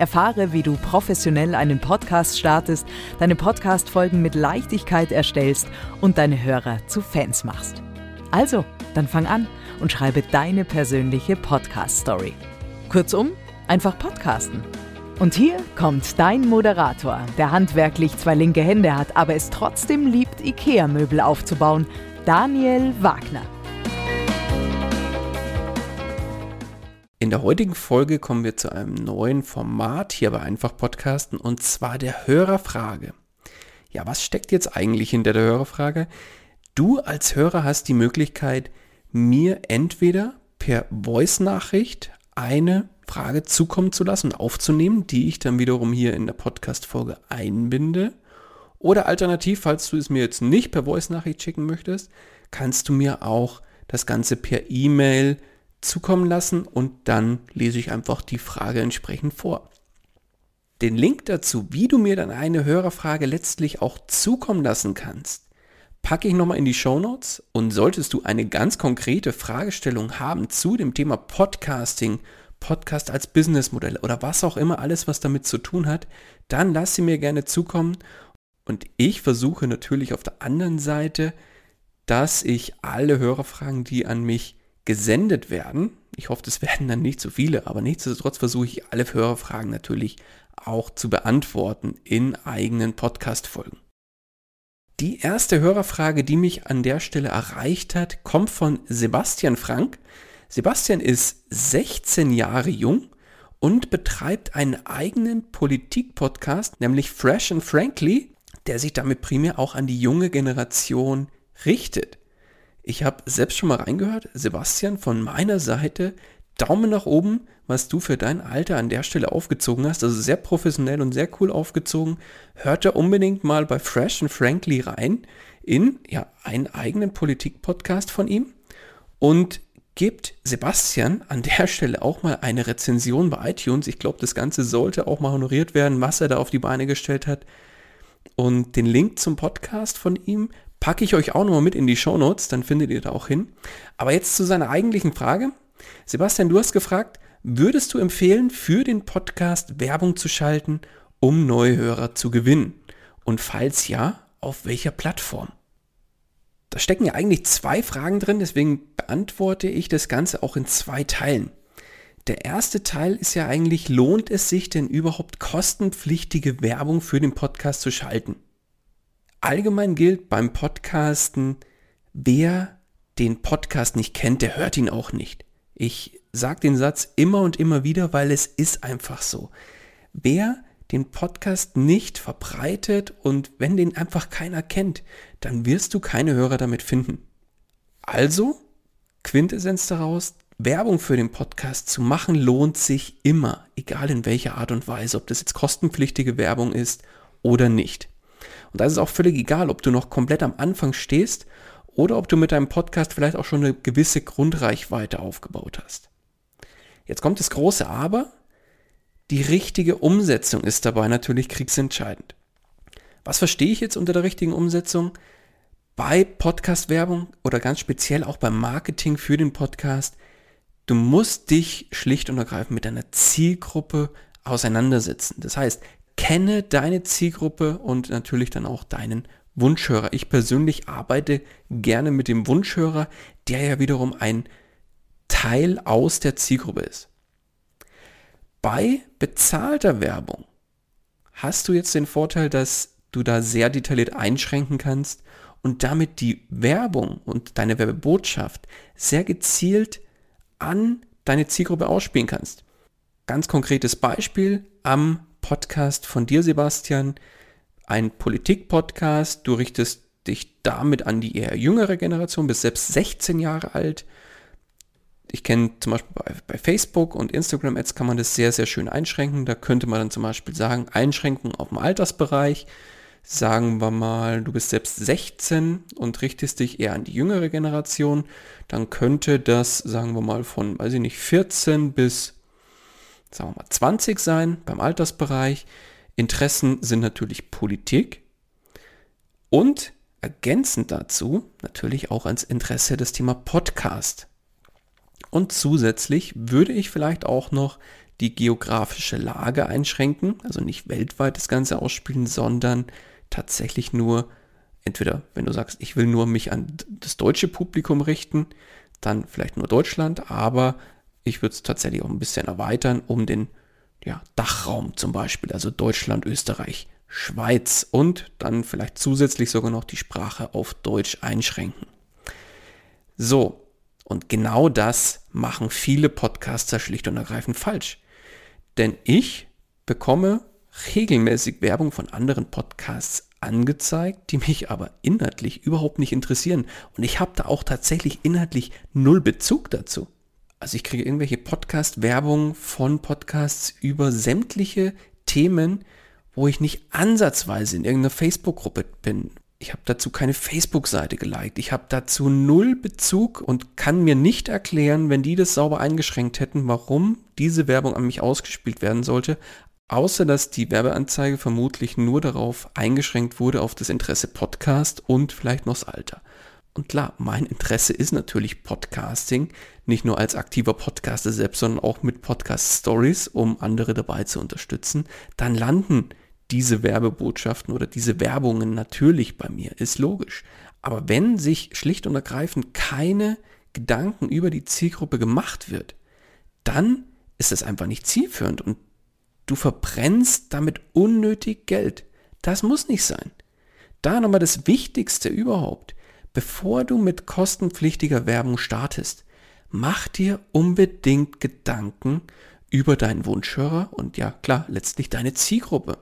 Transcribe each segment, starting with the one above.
Erfahre, wie du professionell einen Podcast startest, deine Podcast-Folgen mit Leichtigkeit erstellst und deine Hörer zu Fans machst. Also, dann fang an und schreibe deine persönliche Podcast-Story. Kurzum, einfach podcasten. Und hier kommt dein Moderator, der handwerklich zwei linke Hände hat, aber es trotzdem liebt, IKEA-Möbel aufzubauen, Daniel Wagner. In der heutigen Folge kommen wir zu einem neuen Format hier bei Einfach Podcasten und zwar der Hörerfrage. Ja, was steckt jetzt eigentlich hinter der Hörerfrage? Du als Hörer hast die Möglichkeit, mir entweder per Voice-Nachricht eine Frage zukommen zu lassen und aufzunehmen, die ich dann wiederum hier in der Podcast-Folge einbinde. Oder alternativ, falls du es mir jetzt nicht per Voice-Nachricht schicken möchtest, kannst du mir auch das Ganze per E-Mail zukommen lassen und dann lese ich einfach die Frage entsprechend vor. Den Link dazu, wie du mir dann eine Hörerfrage letztlich auch zukommen lassen kannst, packe ich nochmal in die Show Notes und solltest du eine ganz konkrete Fragestellung haben zu dem Thema Podcasting, Podcast als Businessmodell oder was auch immer alles, was damit zu tun hat, dann lass sie mir gerne zukommen und ich versuche natürlich auf der anderen Seite, dass ich alle Hörerfragen, die an mich gesendet werden. Ich hoffe, es werden dann nicht so viele, aber nichtsdestotrotz versuche ich alle Hörerfragen natürlich auch zu beantworten in eigenen Podcast-Folgen. Die erste Hörerfrage, die mich an der Stelle erreicht hat, kommt von Sebastian Frank. Sebastian ist 16 Jahre jung und betreibt einen eigenen Politik-Podcast, nämlich Fresh and Frankly, der sich damit primär auch an die junge Generation richtet. Ich habe selbst schon mal reingehört. Sebastian, von meiner Seite Daumen nach oben, was du für dein Alter an der Stelle aufgezogen hast. Also sehr professionell und sehr cool aufgezogen. Hört da unbedingt mal bei Fresh and Frankly rein in ja, einen eigenen Politik-Podcast von ihm und gebt Sebastian an der Stelle auch mal eine Rezension bei iTunes. Ich glaube, das Ganze sollte auch mal honoriert werden, was er da auf die Beine gestellt hat. Und den Link zum Podcast von ihm Packe ich euch auch nochmal mit in die Show Notes, dann findet ihr da auch hin. Aber jetzt zu seiner eigentlichen Frage. Sebastian, du hast gefragt, würdest du empfehlen, für den Podcast Werbung zu schalten, um neue Hörer zu gewinnen? Und falls ja, auf welcher Plattform? Da stecken ja eigentlich zwei Fragen drin, deswegen beantworte ich das Ganze auch in zwei Teilen. Der erste Teil ist ja eigentlich, lohnt es sich denn überhaupt kostenpflichtige Werbung für den Podcast zu schalten? Allgemein gilt beim Podcasten, wer den Podcast nicht kennt, der hört ihn auch nicht. Ich sage den Satz immer und immer wieder, weil es ist einfach so. Wer den Podcast nicht verbreitet und wenn den einfach keiner kennt, dann wirst du keine Hörer damit finden. Also, Quintessenz daraus, Werbung für den Podcast zu machen lohnt sich immer, egal in welcher Art und Weise, ob das jetzt kostenpflichtige Werbung ist oder nicht. Und da ist es auch völlig egal, ob du noch komplett am Anfang stehst oder ob du mit deinem Podcast vielleicht auch schon eine gewisse Grundreichweite aufgebaut hast. Jetzt kommt das große Aber. Die richtige Umsetzung ist dabei natürlich kriegsentscheidend. Was verstehe ich jetzt unter der richtigen Umsetzung? bei Podcast-Werbung oder ganz speziell auch beim Marketing für den Podcast, du musst dich schlicht und ergreifend mit deiner Zielgruppe auseinandersetzen. Das heißt, kenne deine Zielgruppe und natürlich dann auch deinen Wunschhörer. Ich persönlich arbeite gerne mit dem Wunschhörer, der ja wiederum ein Teil aus der Zielgruppe ist. Bei bezahlter Werbung hast du jetzt den Vorteil, dass du da sehr detailliert einschränken kannst und damit die Werbung und deine Werbebotschaft sehr gezielt an deine Zielgruppe ausspielen kannst. Ganz konkretes Beispiel am Podcast von dir, Sebastian, ein Politik-Podcast. Du richtest dich damit an die eher jüngere Generation, bis selbst 16 Jahre alt. Ich kenne zum Beispiel bei, bei Facebook und Instagram-Ads kann man das sehr, sehr schön einschränken. Da könnte man dann zum Beispiel sagen, Einschränken auf dem Altersbereich. Sagen wir mal, du bist selbst 16 und richtest dich eher an die jüngere Generation. Dann könnte das, sagen wir mal, von, weiß ich nicht, 14 bis sagen wir mal 20 sein beim Altersbereich. Interessen sind natürlich Politik und ergänzend dazu natürlich auch ans Interesse das Thema Podcast. Und zusätzlich würde ich vielleicht auch noch die geografische Lage einschränken, also nicht weltweit das Ganze ausspielen, sondern tatsächlich nur entweder, wenn du sagst, ich will nur mich an das deutsche Publikum richten, dann vielleicht nur Deutschland, aber ich würde es tatsächlich auch ein bisschen erweitern um den ja, Dachraum zum Beispiel, also Deutschland, Österreich, Schweiz und dann vielleicht zusätzlich sogar noch die Sprache auf Deutsch einschränken. So, und genau das machen viele Podcaster schlicht und ergreifend falsch. Denn ich bekomme regelmäßig Werbung von anderen Podcasts angezeigt, die mich aber inhaltlich überhaupt nicht interessieren. Und ich habe da auch tatsächlich inhaltlich null Bezug dazu. Also ich kriege irgendwelche Podcast-Werbung von Podcasts über sämtliche Themen, wo ich nicht ansatzweise in irgendeiner Facebook-Gruppe bin. Ich habe dazu keine Facebook-Seite geliked. Ich habe dazu null Bezug und kann mir nicht erklären, wenn die das sauber eingeschränkt hätten, warum diese Werbung an mich ausgespielt werden sollte, außer dass die Werbeanzeige vermutlich nur darauf eingeschränkt wurde, auf das Interesse Podcast und vielleicht noch das Alter. Und klar, mein Interesse ist natürlich Podcasting, nicht nur als aktiver Podcaster selbst, sondern auch mit Podcast Stories, um andere dabei zu unterstützen. Dann landen diese Werbebotschaften oder diese Werbungen natürlich bei mir, ist logisch. Aber wenn sich schlicht und ergreifend keine Gedanken über die Zielgruppe gemacht wird, dann ist es einfach nicht zielführend und du verbrennst damit unnötig Geld. Das muss nicht sein. Da nochmal das Wichtigste überhaupt bevor du mit kostenpflichtiger Werbung startest, mach dir unbedingt Gedanken über deinen Wunschhörer und ja klar, letztlich deine Zielgruppe.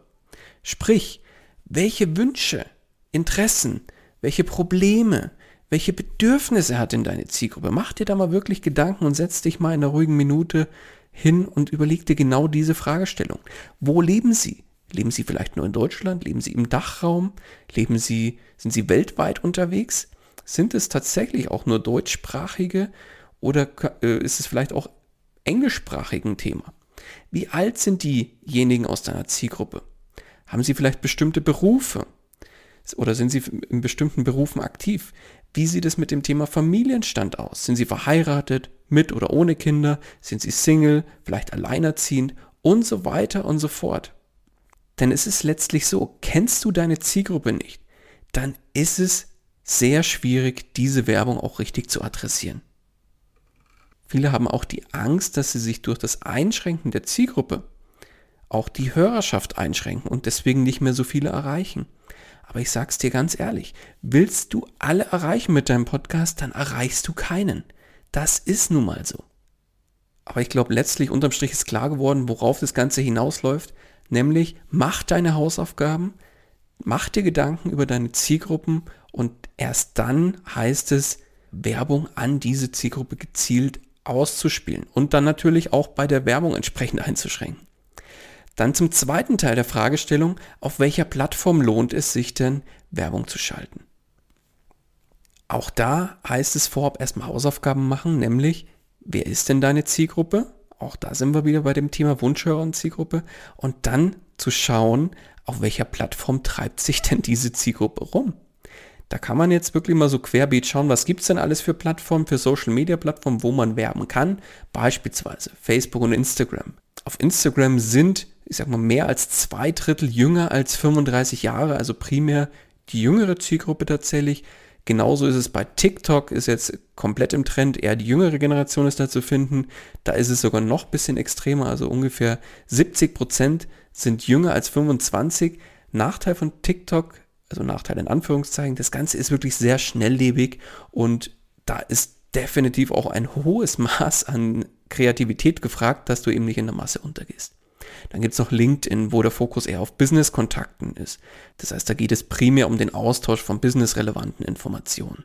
Sprich, welche Wünsche, Interessen, welche Probleme, welche Bedürfnisse hat denn deine Zielgruppe? Mach dir da mal wirklich Gedanken und setz dich mal in einer ruhigen Minute hin und überleg dir genau diese Fragestellung. Wo leben sie? Leben sie vielleicht nur in Deutschland? Leben sie im Dachraum? Leben sie, sind sie weltweit unterwegs? Sind es tatsächlich auch nur deutschsprachige oder äh, ist es vielleicht auch englischsprachigen Thema? Wie alt sind diejenigen aus deiner Zielgruppe? Haben sie vielleicht bestimmte Berufe? Oder sind sie in bestimmten Berufen aktiv? Wie sieht es mit dem Thema Familienstand aus? Sind sie verheiratet, mit oder ohne Kinder? Sind sie Single, vielleicht alleinerziehend und so weiter und so fort? Denn es ist letztlich so, kennst du deine Zielgruppe nicht, dann ist es sehr schwierig, diese Werbung auch richtig zu adressieren. Viele haben auch die Angst, dass sie sich durch das Einschränken der Zielgruppe auch die Hörerschaft einschränken und deswegen nicht mehr so viele erreichen. Aber ich sag's dir ganz ehrlich, willst du alle erreichen mit deinem Podcast, dann erreichst du keinen. Das ist nun mal so. Aber ich glaube, letztlich unterm Strich ist klar geworden, worauf das Ganze hinausläuft, nämlich mach deine Hausaufgaben, mach dir Gedanken über deine Zielgruppen und erst dann heißt es, Werbung an diese Zielgruppe gezielt auszuspielen und dann natürlich auch bei der Werbung entsprechend einzuschränken. Dann zum zweiten Teil der Fragestellung, auf welcher Plattform lohnt es sich denn, Werbung zu schalten? Auch da heißt es vorab erstmal Hausaufgaben machen, nämlich, wer ist denn deine Zielgruppe? Auch da sind wir wieder bei dem Thema Wunschhörer und Zielgruppe. Und dann zu schauen, auf welcher Plattform treibt sich denn diese Zielgruppe rum? Da kann man jetzt wirklich mal so querbeet schauen, was gibt es denn alles für Plattformen, für Social-Media-Plattformen, wo man werben kann. Beispielsweise Facebook und Instagram. Auf Instagram sind, ich sag mal, mehr als zwei Drittel jünger als 35 Jahre, also primär die jüngere Zielgruppe tatsächlich. Genauso ist es bei TikTok, ist jetzt komplett im Trend, eher die jüngere Generation ist da zu finden. Da ist es sogar noch ein bisschen extremer, also ungefähr 70 Prozent sind jünger als 25. Nachteil von TikTok also Nachteil in Anführungszeichen, das Ganze ist wirklich sehr schnelllebig und da ist definitiv auch ein hohes Maß an Kreativität gefragt, dass du eben nicht in der Masse untergehst. Dann gibt es noch LinkedIn, wo der Fokus eher auf Business-Kontakten ist. Das heißt, da geht es primär um den Austausch von businessrelevanten Informationen.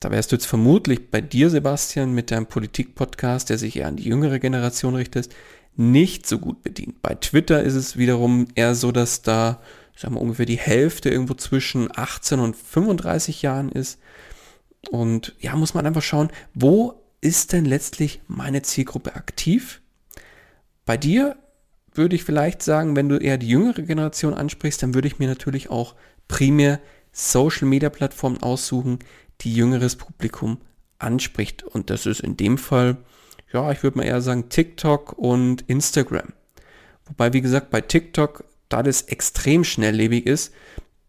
Da wärst du jetzt vermutlich bei dir, Sebastian, mit deinem Politik-Podcast, der sich eher an die jüngere Generation richtet, nicht so gut bedient. Bei Twitter ist es wiederum eher so, dass da sagen wir, ungefähr die Hälfte irgendwo zwischen 18 und 35 Jahren ist. Und ja, muss man einfach schauen, wo ist denn letztlich meine Zielgruppe aktiv? Bei dir würde ich vielleicht sagen, wenn du eher die jüngere Generation ansprichst, dann würde ich mir natürlich auch primär Social Media Plattformen aussuchen, die jüngeres Publikum anspricht. Und das ist in dem Fall, ja, ich würde mal eher sagen TikTok und Instagram. Wobei, wie gesagt, bei TikTok da das extrem schnelllebig ist,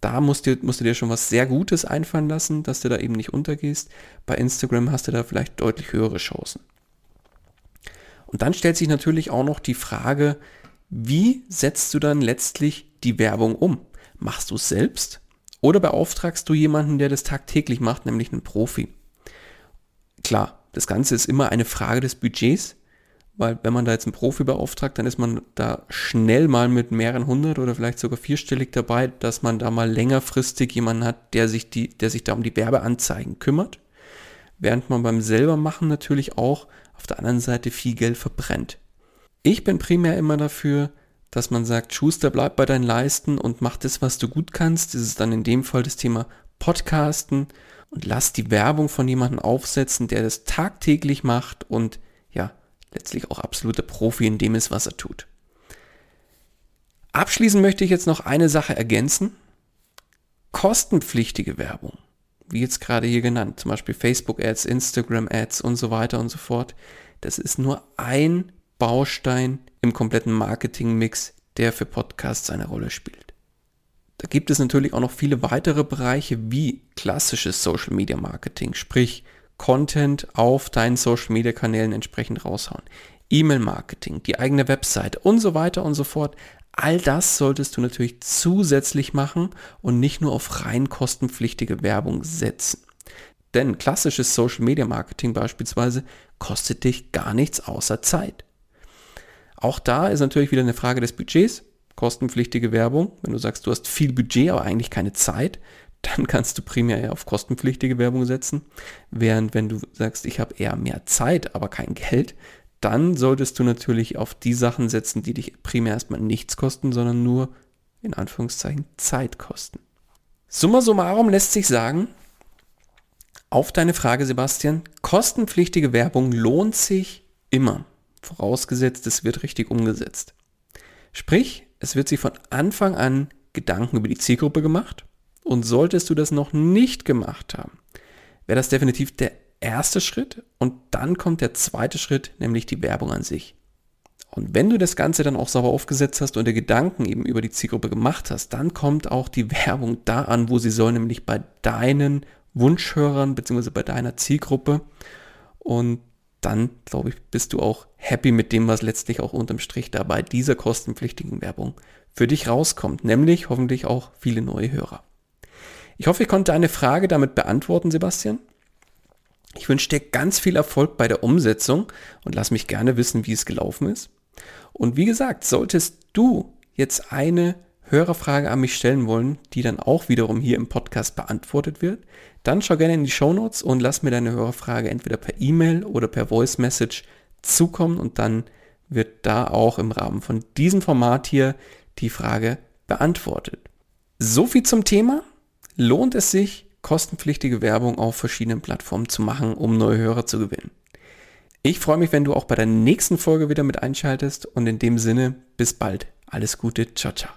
da musst du, musst du dir schon was sehr Gutes einfallen lassen, dass du da eben nicht untergehst. Bei Instagram hast du da vielleicht deutlich höhere Chancen. Und dann stellt sich natürlich auch noch die Frage, wie setzt du dann letztlich die Werbung um? Machst du es selbst oder beauftragst du jemanden, der das tagtäglich macht, nämlich einen Profi? Klar, das Ganze ist immer eine Frage des Budgets, weil wenn man da jetzt einen Profi beauftragt, dann ist man da schnell mal mit mehreren hundert oder vielleicht sogar vierstellig dabei, dass man da mal längerfristig jemanden hat, der sich, die, der sich da um die Werbeanzeigen kümmert. Während man beim selber machen natürlich auch auf der anderen Seite viel Geld verbrennt. Ich bin primär immer dafür, dass man sagt, Schuster, bleib bei deinen Leisten und mach das, was du gut kannst. Das ist dann in dem Fall das Thema Podcasten und lass die Werbung von jemandem aufsetzen, der das tagtäglich macht und letztlich auch absoluter Profi in dem ist, was er tut. Abschließend möchte ich jetzt noch eine Sache ergänzen. Kostenpflichtige Werbung, wie jetzt gerade hier genannt, zum Beispiel Facebook-Ads, Instagram-Ads und so weiter und so fort, das ist nur ein Baustein im kompletten Marketing-Mix, der für Podcasts eine Rolle spielt. Da gibt es natürlich auch noch viele weitere Bereiche wie klassisches Social Media Marketing, sprich Content auf deinen Social Media Kanälen entsprechend raushauen. E-Mail-Marketing, die eigene Website und so weiter und so fort. All das solltest du natürlich zusätzlich machen und nicht nur auf rein kostenpflichtige Werbung setzen. Denn klassisches Social Media Marketing beispielsweise kostet dich gar nichts außer Zeit. Auch da ist natürlich wieder eine Frage des Budgets. Kostenpflichtige Werbung, wenn du sagst, du hast viel Budget, aber eigentlich keine Zeit, dann kannst du primär eher auf kostenpflichtige Werbung setzen. Während wenn du sagst, ich habe eher mehr Zeit, aber kein Geld, dann solltest du natürlich auf die Sachen setzen, die dich primär erstmal nichts kosten, sondern nur in Anführungszeichen Zeit kosten. Summa summarum lässt sich sagen, auf deine Frage, Sebastian, kostenpflichtige Werbung lohnt sich immer, vorausgesetzt, es wird richtig umgesetzt. Sprich, es wird sich von Anfang an Gedanken über die Zielgruppe gemacht, und solltest du das noch nicht gemacht haben, wäre das definitiv der erste Schritt und dann kommt der zweite Schritt, nämlich die Werbung an sich. Und wenn du das Ganze dann auch sauber aufgesetzt hast und dir Gedanken eben über die Zielgruppe gemacht hast, dann kommt auch die Werbung da an, wo sie soll, nämlich bei deinen Wunschhörern bzw. bei deiner Zielgruppe. Und dann, glaube ich, bist du auch happy mit dem, was letztlich auch unterm Strich da bei dieser kostenpflichtigen Werbung für dich rauskommt, nämlich hoffentlich auch viele neue Hörer. Ich hoffe, ich konnte eine Frage damit beantworten, Sebastian. Ich wünsche dir ganz viel Erfolg bei der Umsetzung und lass mich gerne wissen, wie es gelaufen ist. Und wie gesagt, solltest du jetzt eine Hörerfrage an mich stellen wollen, die dann auch wiederum hier im Podcast beantwortet wird, dann schau gerne in die Show Notes und lass mir deine Hörerfrage entweder per E-Mail oder per Voice Message zukommen und dann wird da auch im Rahmen von diesem Format hier die Frage beantwortet. So viel zum Thema lohnt es sich, kostenpflichtige Werbung auf verschiedenen Plattformen zu machen, um neue Hörer zu gewinnen. Ich freue mich, wenn du auch bei der nächsten Folge wieder mit einschaltest und in dem Sinne, bis bald. Alles Gute, ciao, ciao.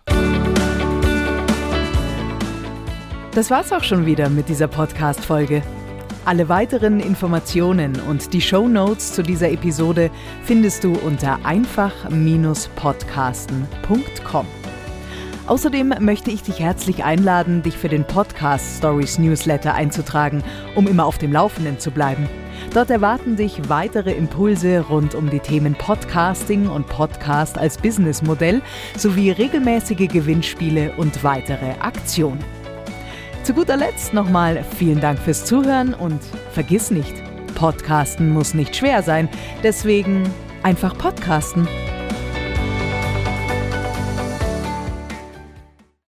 Das war's auch schon wieder mit dieser Podcast-Folge. Alle weiteren Informationen und die Show Notes zu dieser Episode findest du unter einfach-podcasten.com. Außerdem möchte ich dich herzlich einladen, dich für den Podcast Stories Newsletter einzutragen, um immer auf dem Laufenden zu bleiben. Dort erwarten dich weitere Impulse rund um die Themen Podcasting und Podcast als Businessmodell sowie regelmäßige Gewinnspiele und weitere Aktionen. Zu guter Letzt nochmal vielen Dank fürs Zuhören und vergiss nicht, Podcasten muss nicht schwer sein, deswegen einfach podcasten.